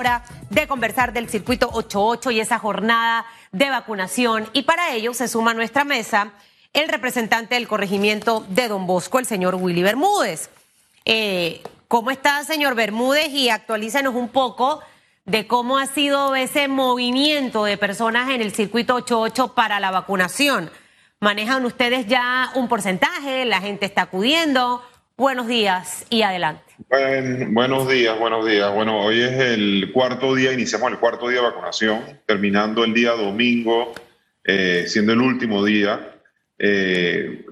hora de conversar del circuito 88 y esa jornada de vacunación. Y para ello se suma a nuestra mesa el representante del corregimiento de Don Bosco, el señor Willy Bermúdez. Eh, ¿Cómo está, señor Bermúdez? Y actualícenos un poco de cómo ha sido ese movimiento de personas en el circuito 88 para la vacunación. ¿Manejan ustedes ya un porcentaje? ¿La gente está acudiendo? Buenos días y adelante. buenos días, buenos días. Bueno, hoy es el cuarto día, iniciamos el cuarto día de vacunación, terminando el día domingo, eh, siendo el último día. Eh,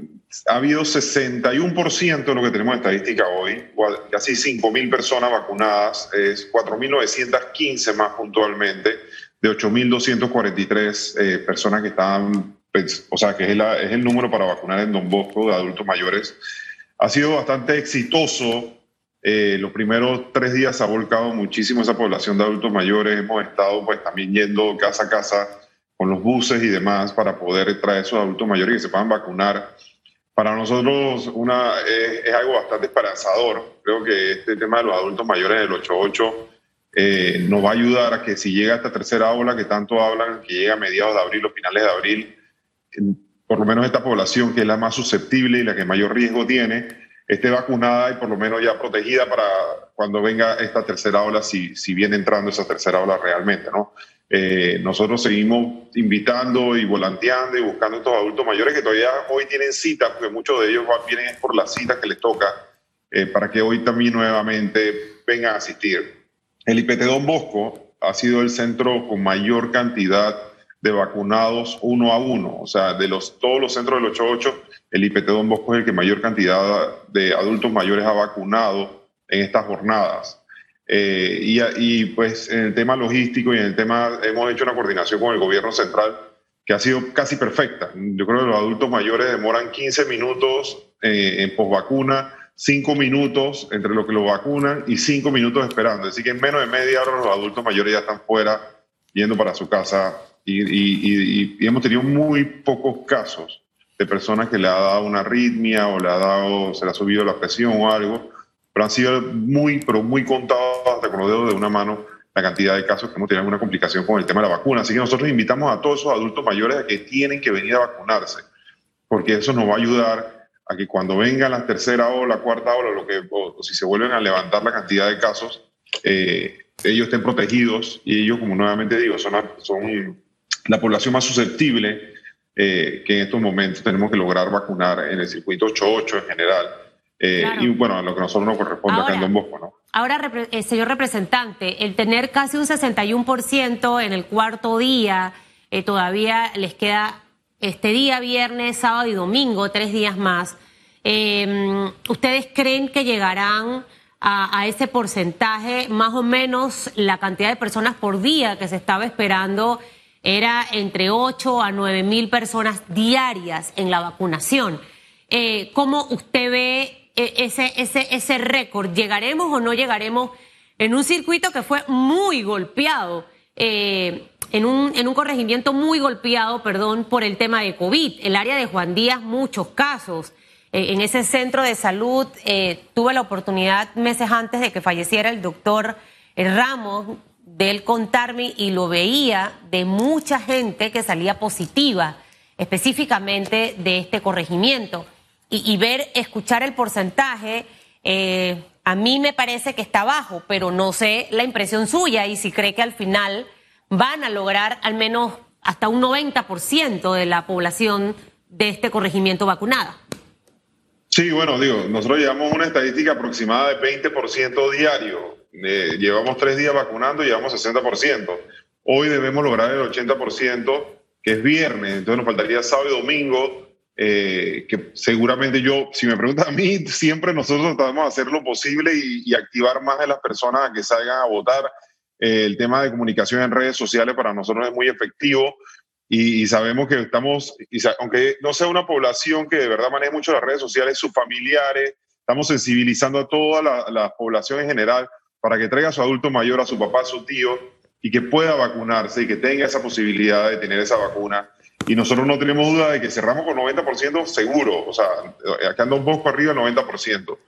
ha habido 61% de lo que tenemos en estadística hoy, casi 5.000 personas vacunadas, es 4.915 más puntualmente, de 8.243 eh, personas que están, pues, o sea, que es, es el número para vacunar en Don Bosco de adultos mayores ha sido bastante exitoso. Eh, los primeros tres días ha volcado muchísimo esa población de adultos mayores. Hemos estado pues también yendo casa a casa con los buses y demás para poder traer esos adultos mayores que se puedan vacunar. Para nosotros una, es, algo bastante esperanzador. Creo que este tema de los adultos mayores del 88 eh, nos va a ayudar a que si llega esta tercera ola que tanto hablan, que llega a mediados de abril o finales de abril, por lo menos esta población que es la más susceptible y la que mayor riesgo tiene, esté vacunada y por lo menos ya protegida para cuando venga esta tercera ola, si, si viene entrando esa tercera ola realmente, ¿no? Eh, nosotros seguimos invitando y volanteando y buscando a estos adultos mayores que todavía hoy tienen cita, porque muchos de ellos vienen por las citas que les toca, eh, para que hoy también nuevamente vengan a asistir. El IPT Don Bosco ha sido el centro con mayor cantidad de vacunados uno a uno. O sea, de los, todos los centros del 88, el IPT Don Bosco es el que mayor cantidad de adultos mayores ha vacunado en estas jornadas. Eh, y, pues en el tema logístico y en el tema, hemos hecho una coordinación con el gobierno central que ha sido casi perfecta. Yo creo que los adultos mayores demoran 15 minutos eh, en posvacuna, 5 minutos entre lo que lo vacunan y 5 minutos esperando. Así que en menos de media hora los adultos mayores ya están fuera yendo para su casa y, hemos tenido muy pocos casos de personas que le ha dado una arritmia o le ha dado, se le ha subido la presión o algo, pero han sido muy, pero muy contados hasta con los dedos de una mano la cantidad de casos que hemos tenido alguna complicación con el tema de la vacuna. Así que nosotros invitamos a todos esos adultos mayores a que tienen que venir a vacunarse, porque eso nos va a ayudar a que cuando venga la tercera o la cuarta ola, lo que, o, si se vuelven a levantar la cantidad de casos, eh, ellos estén protegidos y ellos, como nuevamente digo, son, son la población más susceptible eh, que en estos momentos tenemos que lograr vacunar en el circuito 88 en general. Eh, y bueno, lo que a nosotros nos corresponde acá en Don Bosco, ¿no? Ahora, eh, señor representante, el tener casi un 61% en el cuarto día, todavía les queda este día, viernes, sábado y domingo, tres días más. Em, ¿Ustedes creen que llegarán a, a, ese porcentaje, más o menos la cantidad de personas por día que se estaba esperando era entre 8 a 9 mil personas diarias en la vacunación. Eh, ¿Cómo usted ve eh, ese, ese, ese récord? ¿Llegaremos o no llegaremos en un circuito que fue muy golpeado? Eh, en, un, en un corregimiento muy golpeado, perdón, por el tema de COVID. El área de Juan Díaz, muchos casos. en ese centro de salud tuve la oportunidad meses antes de que falleciera el doctor Ramos de él contarme y lo veía de mucha gente que salía positiva, específicamente de este corregimiento. Y, ver, escuchar el porcentaje, eh, a mí me parece que está bajo, pero no sé la impresión suya y si cree que al final van a lograr al menos hasta un 90% de la población de este corregimiento vacunada. Sí, bueno, digo, nosotros llevamos una estadística aproximada de 20% diario eh, llevamos tres días vacunando y llevamos 60%. Hoy debemos lograr el 80%, que es viernes, entonces nos faltaría sábado y domingo, eh, que seguramente yo, si me preguntan a mí, siempre nosotros tratamos de hacer lo posible y, activar más a las personas a que salgan a votar. Eh, el tema de comunicación en redes sociales para nosotros es muy efectivo y, sabemos que estamos, aunque no sea una población que de verdad maneje mucho las redes sociales, sus familiares, estamos sensibilizando a toda la, la población en general para que traiga a su adulto mayor, a su papá, a su tío, y que pueda vacunarse y que tenga esa posibilidad de tener esa vacuna. Y nosotros no tenemos duda de que cerramos con 90% seguro, o sea, acá anda un poco arriba 90%.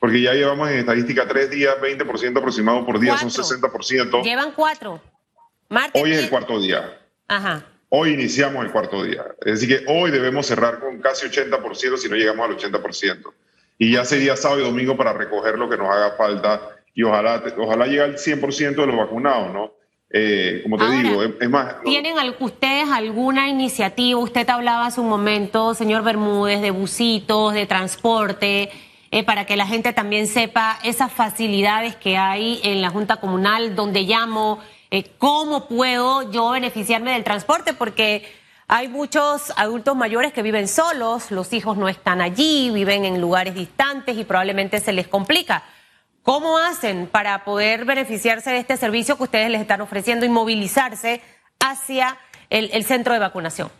porque ya llevamos en estadística tres días, 20% aproximado por día, son 60%. Llevan cuatro. hoy es el cuarto día. Ajá. Hoy iniciamos el cuarto día. Es decir, que hoy debemos cerrar con casi 80% si no llegamos al 80%. Y ya sería sábado y domingo para recoger lo que nos haga falta y ojalá, ojalá llegue al 100% de los vacunados, ¿no? Eh, como te digo, es, más... ¿Tienen ustedes alguna iniciativa? Usted hablaba hace un momento, señor Bermúdez, de busitos, de transporte, eh, para que la gente también sepa esas facilidades que hay en la Junta Comunal, donde llamo, eh, cómo puedo yo beneficiarme del transporte, porque hay muchos adultos mayores que viven solos, los hijos no están allí, viven en lugares distantes y probablemente se les complica. ¿Cómo hacen para poder beneficiarse de este servicio que ustedes les están ofreciendo y movilizarse hacia el, centro de vacunación?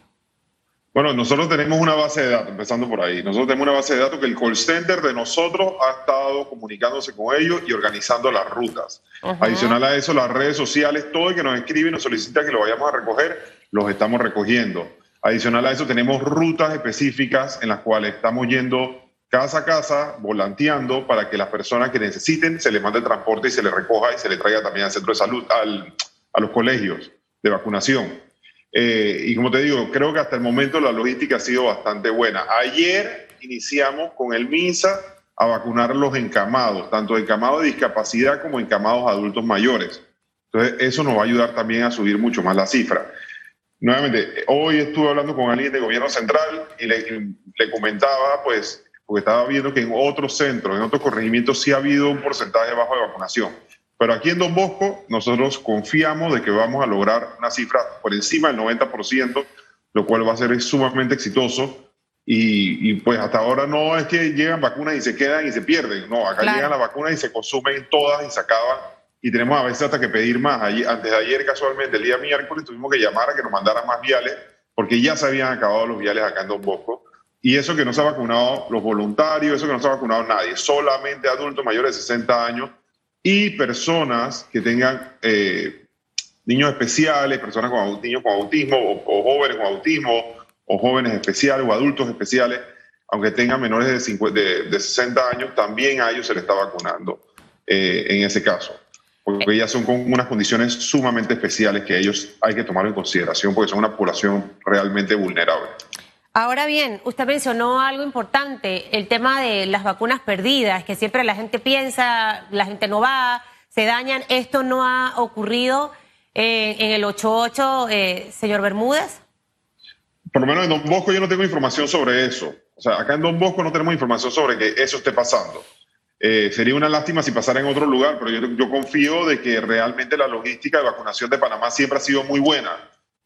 Bueno, nosotros tenemos una base de datos, empezando por ahí. Nosotros tenemos una base de datos que el call center de nosotros ha estado comunicándose con ellos y organizando las rutas. Adicional a eso, las redes sociales, todo el que nos escribe y nos solicita que lo vayamos a recoger, los estamos recogiendo. Adicional a eso, tenemos rutas específicas en las cuales estamos yendo casa a casa, volanteando para que las personas que necesiten se les mande transporte y se les recoja y se les traiga también al centro de salud, a los colegios de vacunación. Eh, y como te digo, creo que hasta el momento la logística ha sido bastante buena. Ayer iniciamos con el MINSA a vacunar los encamados, tanto encamados de discapacidad como encamados adultos mayores. Entonces, eso nos va a ayudar también a subir mucho más la cifra. Nuevamente, hoy estuve hablando con alguien de gobierno central y le, le comentaba, pues, porque estaba viendo que en otros centros, en otros corregimientos, sí ha habido un porcentaje bajo de vacunación. Pero aquí en Don Bosco nosotros confiamos de que vamos a lograr una cifra por encima del 90%, lo cual va a ser sumamente exitoso. Y, pues hasta ahora no es que llegan vacunas y se quedan y se pierden. No, acá llegan las vacunas y se consumen todas y se acaban. Y tenemos a veces hasta que pedir más. antes de ayer, casualmente, el día miércoles, tuvimos que llamar a que nos mandaran más viales porque ya se habían acabado los viales acá en Don Bosco. Y eso que no se ha vacunado los voluntarios, eso que no se ha vacunado nadie, solamente adultos mayores de 60 años y personas que tengan eh, niños especiales, personas con niños con autismo o, jóvenes con autismo o jóvenes especiales o adultos especiales, aunque tengan menores de, de, 60 años, también a ellos se les está vacunando eh, en ese caso. Porque ellas son con unas condiciones sumamente especiales que ellos hay que tomar en consideración porque son una población realmente vulnerable. Ahora bien, usted mencionó algo importante, el tema de las vacunas perdidas, que siempre la gente piensa, la gente no va, se dañan. ¿Esto no ha ocurrido eh, en el 88, eh, señor Bermúdez? Por lo menos en Don Bosco yo no tengo información sobre eso. O sea, acá en Don Bosco no tenemos información sobre que eso esté pasando. Eh, sería una lástima si pasara en otro lugar, pero yo, yo confío de que realmente la logística de vacunación de Panamá siempre ha sido muy buena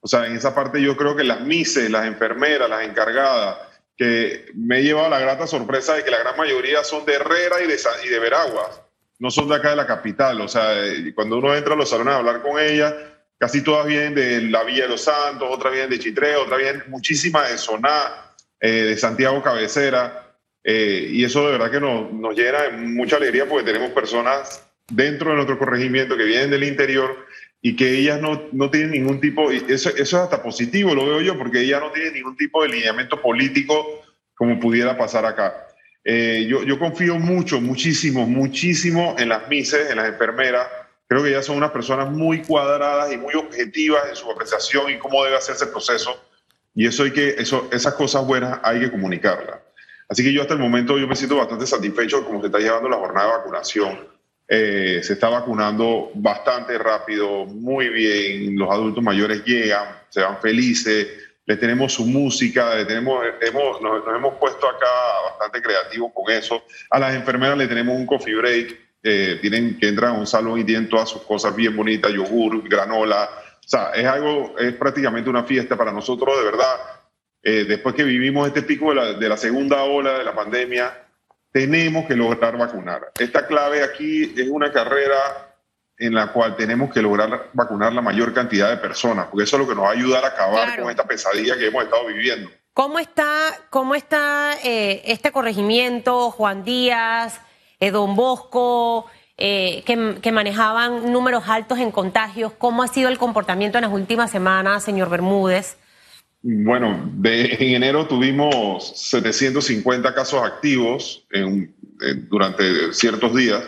o sea, en esa parte yo creo que las mises, las enfermeras, las encargadas, que me he llevado la grata sorpresa de que la gran mayoría son de Herrera y de, y Veraguas, no son de acá de la capital. O sea, eh, cuando uno entra a los salones a hablar con ellas, casi todas vienen de la Villa de los Santos, otras vienen de Chitré, otras vienen muchísimas de Soná, eh, de Santiago Cabecera. Eh, y eso de verdad que nos, nos llena de mucha alegría porque tenemos personas dentro de nuestro corregimiento que vienen del interior y que ellas no, no tienen ningún tipo, eso, eso es hasta positivo, lo veo yo, porque ellas no tienen ningún tipo de lineamiento político como pudiera pasar acá. Eh, yo, yo confío mucho, muchísimo, muchísimo en las mises, en las enfermeras. Creo que ellas son unas personas muy cuadradas y muy objetivas en su apreciación y cómo debe hacerse el proceso. Y eso hay que, eso, esas cosas buenas hay que comunicarlas. Así que yo hasta el momento yo me siento bastante satisfecho de cómo se está llevando la jornada de vacunación. Eh, se está vacunando bastante rápido, muy bien, los adultos mayores llegan, se van felices, le tenemos su música, le tenemos, hemos, nos, hemos puesto acá bastante creativos con eso. A las enfermeras le tenemos un coffee break, eh, tienen que entrar a un salón y tienen todas sus cosas bien bonitas, yogur, granola. O sea, es algo, es prácticamente una fiesta para nosotros, de verdad. Eh, después que vivimos este pico de la segunda ola de la pandemia, tenemos que lograr vacunar. Esta clave aquí es una carrera en la cual tenemos que lograr vacunar la mayor cantidad de personas, porque eso es lo que nos va a ayudar a acabar con esta pesadilla que hemos estado viviendo. ¿Cómo está, cómo está eh, este corregimiento, Juan Díaz, eh, Don Bosco, eh, que, que, manejaban números altos en contagios? ¿Cómo ha sido el comportamiento en las últimas semanas, señor Bermúdez? Bueno, de, en enero tuvimos 750 casos activos, durante ciertos días.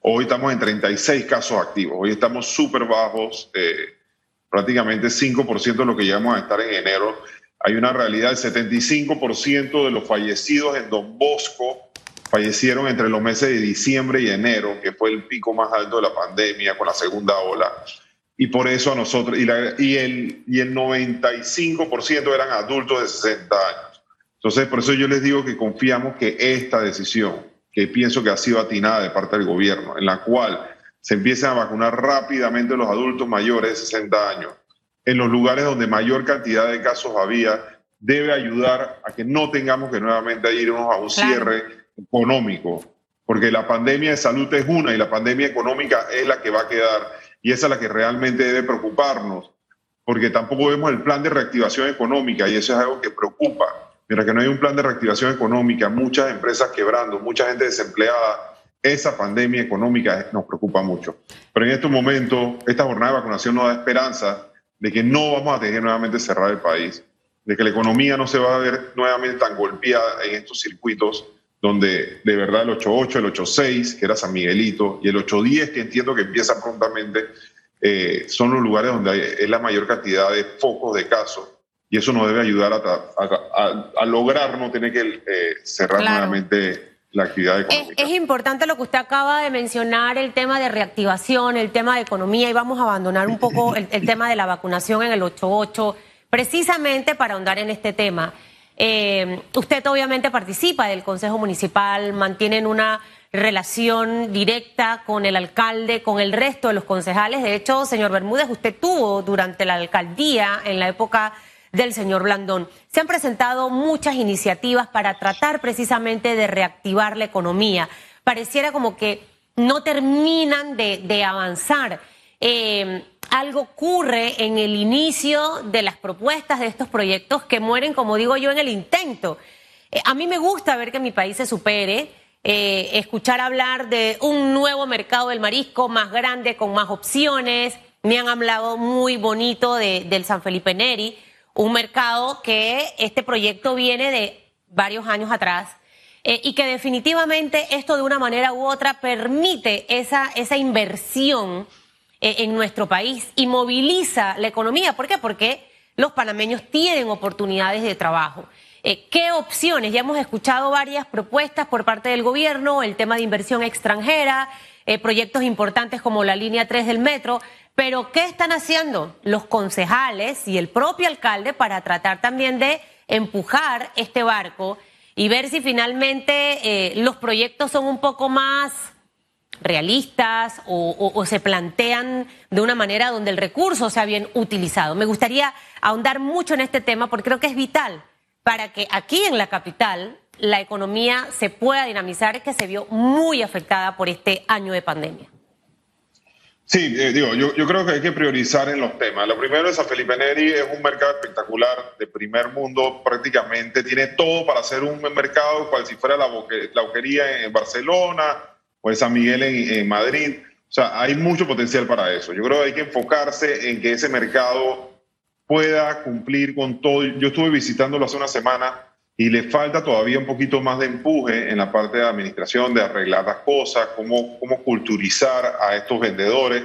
Hoy estamos en 36 casos activos. Hoy estamos súper bajos, eh, prácticamente 5% de lo que llegamos a estar en enero. Hay una realidad, el 75% de los fallecidos en Don Bosco fallecieron entre los meses de diciembre y enero, que fue el pico más alto de la pandemia con la segunda ola. Y por eso a nosotros, y, y el, y el 95% eran adultos de 60 años. Entonces, por eso yo les digo que confiamos que esta decisión, que pienso que ha sido atinada de parte del gobierno, en la cual se empiecen a vacunar rápidamente los adultos mayores de 60 años, en los lugares donde mayor cantidad de casos había, debe ayudar a que no tengamos que nuevamente irnos a un cierre económico, porque la pandemia de salud es una y la pandemia económica es la que va a quedar y esa es la que realmente debe preocuparnos, porque tampoco vemos el plan de reactivación económica y eso es algo que preocupa. Mientras que no hay un plan de reactivación económica, muchas empresas quebrando, mucha gente desempleada, esa pandemia económica nos preocupa mucho. Pero en estos momentos, esta jornada de vacunación nos da esperanza de que no vamos a tener nuevamente cerrar el país, de que la economía no se va a ver nuevamente tan golpeada en estos circuitos donde de verdad el 8.8, el 8.6, que era San Miguelito, y el 8.10, que entiendo que empieza prontamente, eh, son los lugares donde hay, es la mayor cantidad de focos de casos. Y eso nos debe ayudar a, a, lograr no tener que eh, cerrar nuevamente la actividad económica. Es, es, importante lo que usted acaba de mencionar, el tema de reactivación, el tema de economía, y vamos a abandonar un poco el, el tema de la vacunación en el 8.8, precisamente para ahondar en este tema. Eh, usted obviamente participa del Consejo Municipal, mantienen una relación directa con el alcalde, con el resto de los concejales. De hecho, señor Bermúdez, usted tuvo durante la alcaldía, en la época del señor Blandón, se han presentado muchas iniciativas para tratar precisamente de reactivar la economía. Pareciera como que no terminan de, avanzar. Eh, algo ocurre en el inicio de las propuestas de estos proyectos que mueren, como digo yo, en el intento. Eh, a mí me gusta ver que mi país se supere, eh, escuchar hablar de un nuevo mercado del marisco más grande, con más opciones. Me han hablado muy bonito de, del San Felipe Neri, un mercado que este proyecto viene de varios años atrás. Eh, y que definitivamente esto de una manera u otra permite esa, esa inversión eh, en nuestro país y moviliza la economía. ¿Por qué? Porque los panameños tienen oportunidades de trabajo. Eh, ¿Qué opciones? Ya hemos escuchado varias propuestas por parte del gobierno, el tema de inversión extranjera, eh, proyectos importantes como la línea 3 del metro, pero ¿qué están haciendo los concejales y el propio alcalde para tratar también de empujar este barco y ver si finalmente los proyectos son un poco más realistas o, se plantean de una manera donde el recurso sea bien utilizado. Me gustaría ahondar mucho en este tema porque creo que es vital para que aquí en la capital la economía se pueda dinamizar, que se vio muy afectada por este año de pandemia. Sí, eh, digo, yo, creo que hay que priorizar en los temas. Lo primero es a Felipe Neri, es un mercado espectacular de primer mundo prácticamente, tiene todo para ser un mercado cual si fuera la, la boquería en Barcelona, o en San Miguel en, Madrid. O sea, hay mucho potencial para eso. Yo creo que hay que enfocarse en que ese mercado pueda cumplir con todo. Yo estuve visitándolo hace una semana y le falta todavía un poquito más de empuje en la parte de administración, de arreglar las cosas, cómo, cómo culturizar a estos vendedores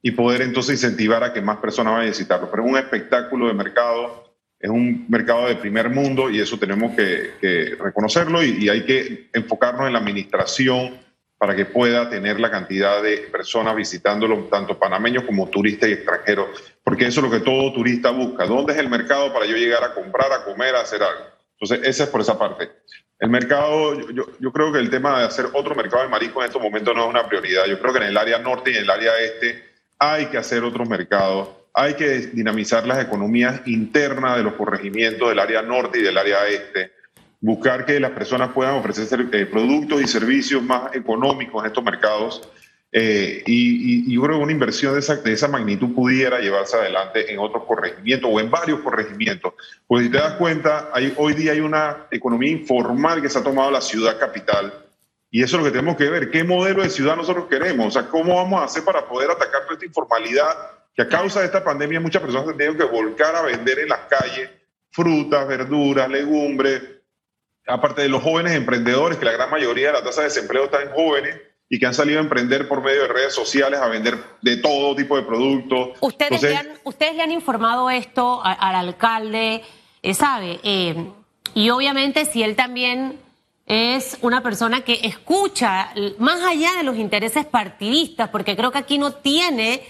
y poder entonces incentivar a que más personas vayan a visitarlo. Pero es un espectáculo de mercado, es un mercado de primer mundo y eso tenemos que, reconocerlo y hay que enfocarnos en la administración para que pueda tener la cantidad de personas visitándolo, tanto panameños como turistas y extranjeros, porque eso es lo que todo turista busca. ¿Dónde es el mercado para yo llegar a comprar, a comer, a hacer algo? Entonces, esa es por esa parte. El mercado, yo, yo creo que el tema de hacer otro mercado de marisco en estos momentos no es una prioridad. Yo creo que en el área norte y en el área este hay que hacer otros mercados, hay que dinamizar las economías internas de los corregimientos del área norte y del área este buscar que las personas puedan ofrecer eh, productos y servicios más económicos en estos mercados. Eh, y, yo creo que una inversión de esa, de esa magnitud pudiera llevarse adelante en otros corregimientos o en varios corregimientos. Pues si te das cuenta, hay, hoy día hay una economía informal que se ha tomado la ciudad capital. Y eso es lo que tenemos que ver. ¿Qué modelo de ciudad nosotros queremos? O sea, ¿cómo vamos a hacer para poder atacar toda esta informalidad que a causa de esta pandemia muchas personas han tenido que volcar a vender en las calles frutas, verduras, legumbres, aparte de los jóvenes emprendedores, que la gran mayoría de la tasa de desempleo está en jóvenes y que han salido a emprender por medio de redes sociales, a vender de todo tipo de productos. ¿Ustedes, le, han, ustedes le han informado esto al alcalde, eh, sabe? Eh, y obviamente si él también es una persona que escucha más allá de los intereses partidistas, porque creo que aquí no tiene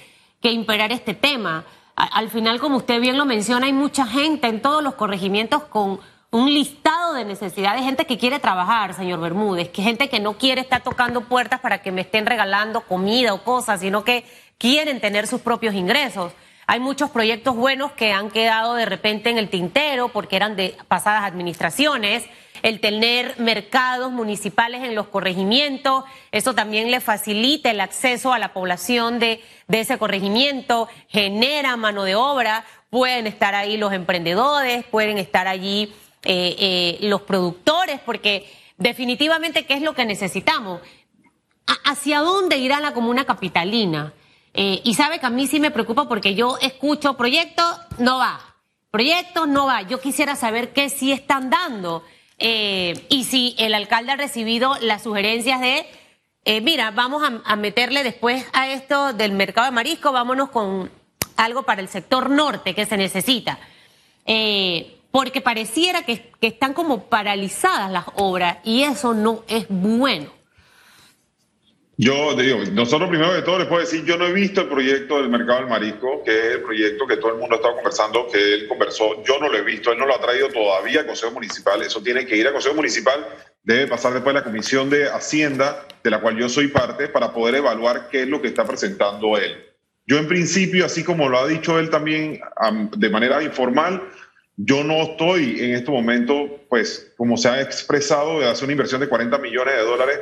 que imperar este tema. Al final, como usted bien lo menciona, hay mucha gente en todos los corregimientos con un listado de necesidades, gente que quiere trabajar, señor Bermúdez, que gente que no quiere estar tocando puertas para que me estén regalando comida o cosas, sino que quieren tener sus propios ingresos. Hay muchos proyectos buenos que han quedado de repente en el tintero porque eran de pasadas administraciones. El tener mercados municipales en los corregimientos, eso también le facilita el acceso a la población de, de ese corregimiento, genera mano de obra, pueden estar ahí los emprendedores, pueden estar allí eh, eh, los productores, porque definitivamente, ¿qué es lo que necesitamos? ¿Hacia dónde irá la comuna capitalina? Eh, y sabe que a mí sí me preocupa porque yo escucho proyectos, no va. Proyectos, no va. Yo quisiera saber qué sí están dando. y si el alcalde ha recibido las sugerencias de, mira, vamos a, meterle después a esto del mercado de marisco, vámonos con algo para el sector norte que se necesita. Eh, porque pareciera que, están como paralizadas las obras y eso no es bueno. Yo digo, nosotros primero de todo les puedo decir, yo no he visto el proyecto del mercado del marisco, que es el proyecto que todo el mundo estado conversando, que él conversó, yo no lo he visto, él no lo ha traído todavía al Consejo Municipal, eso tiene que ir al Consejo Municipal, debe pasar después a la Comisión de Hacienda, de la cual yo soy parte, para poder evaluar qué es lo que está presentando él. Yo en principio, así como lo ha dicho él también de manera informal, yo no estoy en este momento, pues, como se ha expresado, de hacer una inversión de 40 millones de dólares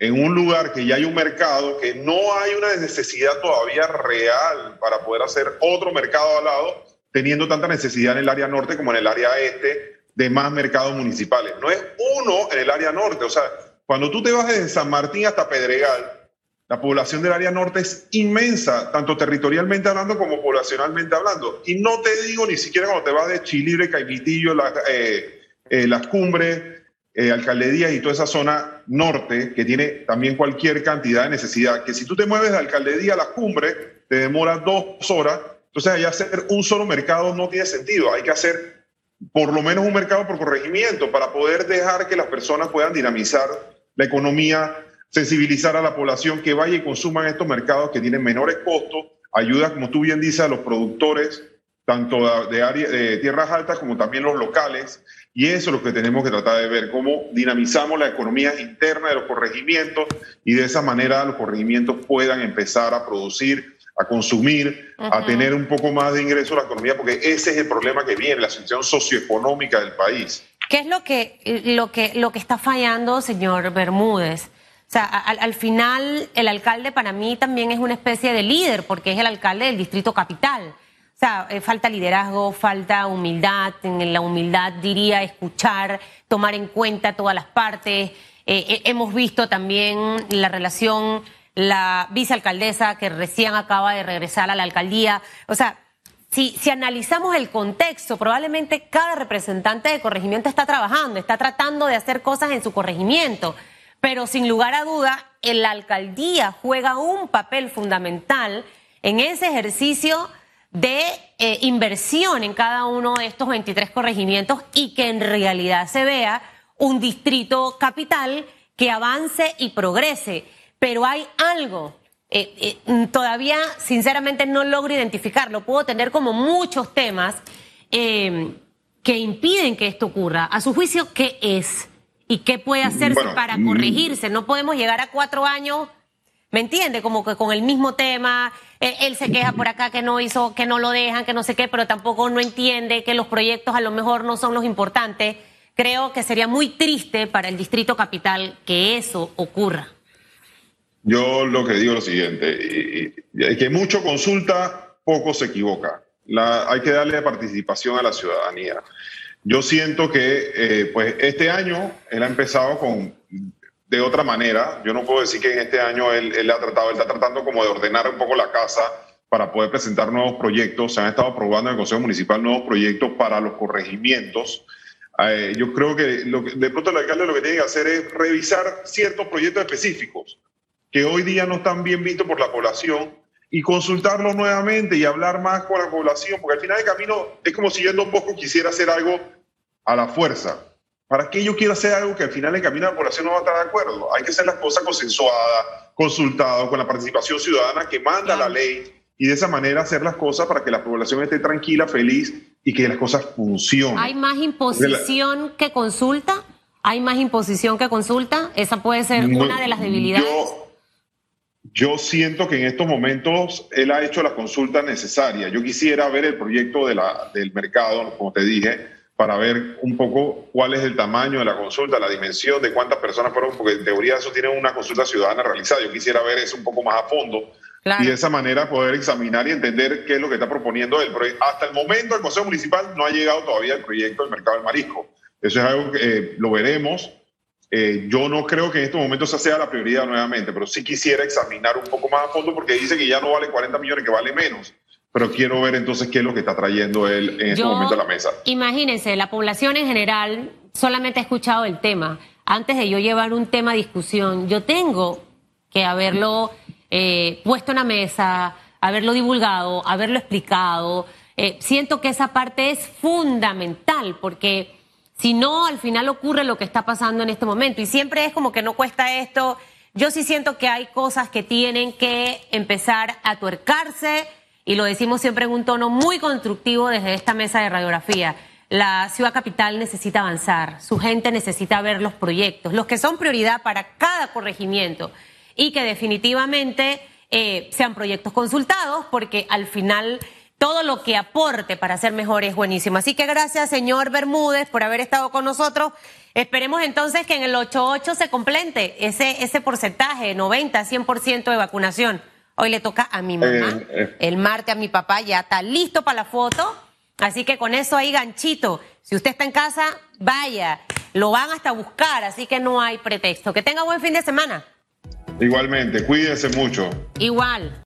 en un lugar que ya hay un mercado, que no hay una necesidad todavía real para poder hacer otro mercado al lado, teniendo tanta necesidad en el área norte como en el área este de más mercados municipales. No es uno en el área norte, o sea, cuando tú te vas desde San Martín hasta Pedregal, la población del área norte es inmensa, tanto territorialmente hablando como poblacionalmente hablando. Y no te digo ni siquiera cuando te vas de Chilibre, Caimitillo, eh, eh, las cumbres, eh, y toda esa zona norte, que tiene también cualquier cantidad de necesidad, que si tú te mueves de Alcaldía a las cumbres, te demora dos horas. Entonces, allá hacer un solo mercado no tiene sentido. Hay que hacer por lo menos un mercado por corregimiento para poder dejar que las personas puedan dinamizar la economía sensibilizar a la población que vaya y consuman estos mercados que tienen menores costos, ayuda, como tú bien dices, a los productores, tanto de, área, de tierras altas como también los locales, y eso es lo que tenemos que tratar de ver, cómo dinamizamos la economía interna de los corregimientos y de esa manera los corregimientos puedan empezar a producir, a consumir, a tener un poco más de ingreso a la economía, porque ese es el problema que viene, la situación socioeconómica del país. ¿Qué es lo que, lo que, lo que está fallando, señor Bermúdez? O sea, al, final el alcalde para mí también es una especie de líder porque es el alcalde del distrito capital. O sea, eh, falta liderazgo, falta humildad. En la humildad diría escuchar, tomar en cuenta todas las partes. Eh, eh, hemos visto también la relación, la vicealcaldesa que recién acaba de regresar a la alcaldía. O sea, si, si analizamos el contexto, probablemente cada representante de corregimiento está trabajando, está tratando de hacer cosas en su corregimiento pero sin lugar a duda, la alcaldía juega un papel fundamental en ese ejercicio de eh, inversión en cada uno de estos 23 corregimientos y que en realidad se vea un distrito capital que avance y progrese. Pero hay algo, eh, eh, todavía sinceramente no logro identificarlo, puedo tener como muchos temas que impiden que esto ocurra. A su juicio, ¿qué es? ¿Y qué puede hacerse para mm. corregirse? No podemos llegar a cuatro años, ¿me entiende? Como que con el mismo tema, eh, él, se queja por acá que no hizo, que no lo dejan, que no sé qué, pero tampoco no entiende que los proyectos a lo mejor no son los importantes. Creo que sería muy triste para el Distrito Capital que eso ocurra. Yo lo que digo es lo siguiente, que mucho consulta, poco se equivoca. hay que darle participación a la ciudadanía. Yo siento que eh, pues este año él ha empezado con de otra manera. Yo no puedo decir que en este año él, él ha tratado, él está tratando como de ordenar un poco la casa para poder presentar nuevos proyectos. Se han estado aprobando en el Consejo Municipal nuevos proyectos para los corregimientos. Eh, yo creo que, lo que de pronto el alcalde lo que tiene que hacer es revisar ciertos proyectos específicos que hoy día no están bien vistos por la población y consultarlos nuevamente y hablar más con la población, porque al final del camino es como si yo en Don Bosco quisiera hacer algo a la fuerza. ¿Para qué yo quiero hacer algo que al final del camino la población no va a estar de acuerdo? Hay que hacer las cosas consensuadas, consultadas, con la participación ciudadana que manda la ley y de esa manera hacer las cosas para que la población esté tranquila, feliz y que las cosas funcionen. ¿Hay más imposición que consulta? ¿Hay más imposición que consulta? Esa puede ser una de las debilidades. Yo, siento que en estos momentos él ha hecho la consulta necesaria. Yo quisiera ver el proyecto de la, del mercado, como te dije, para ver un poco cuál es el tamaño de la consulta, la dimensión de cuántas personas fueron, porque en teoría eso tiene una consulta ciudadana realizada. Yo quisiera ver eso un poco más a fondo y de esa manera poder examinar y entender qué es lo que está proponiendo él. Pero hasta el momento el Consejo Municipal no ha llegado todavía al proyecto del mercado del marisco. Eso es algo que eh, lo veremos. Eh, yo no creo que en estos momentos esa sea la prioridad nuevamente, pero sí quisiera examinar un poco más a fondo porque dice que ya no vale 40 millones, que vale menos. Pero quiero ver entonces qué es lo que está trayendo él en este momento a la mesa. Imagínense, la población en general solamente ha escuchado el tema. Antes de yo llevar un tema a discusión, yo tengo que haberlo eh, puesto en la mesa, haberlo divulgado, haberlo explicado. Eh, siento que esa parte es fundamental porque si no, al final ocurre lo que está pasando en este momento. Y siempre es como que no cuesta esto. Yo sí siento que hay cosas que tienen que empezar a tuercarse y lo decimos siempre en un tono muy constructivo desde esta mesa de radiografía. La ciudad capital necesita avanzar, su gente necesita ver los proyectos, los que son prioridad para cada corregimiento y que definitivamente eh, sean proyectos consultados, porque al final todo lo que aporte para ser mejor es buenísimo. Así que gracias, señor Bermúdez, por haber estado con nosotros. Esperemos entonces que en el 8.8 se complete ese, ese porcentaje, 90, 100% de vacunación. Hoy le toca a mi mamá, eh, eh. el martes a mi papá, ya está listo para la foto. Así que con eso ahí ganchito. Si usted está en casa, vaya, lo van hasta buscar, así que no hay pretexto. Que tenga buen fin de semana. Igualmente, cuídense mucho. Igual.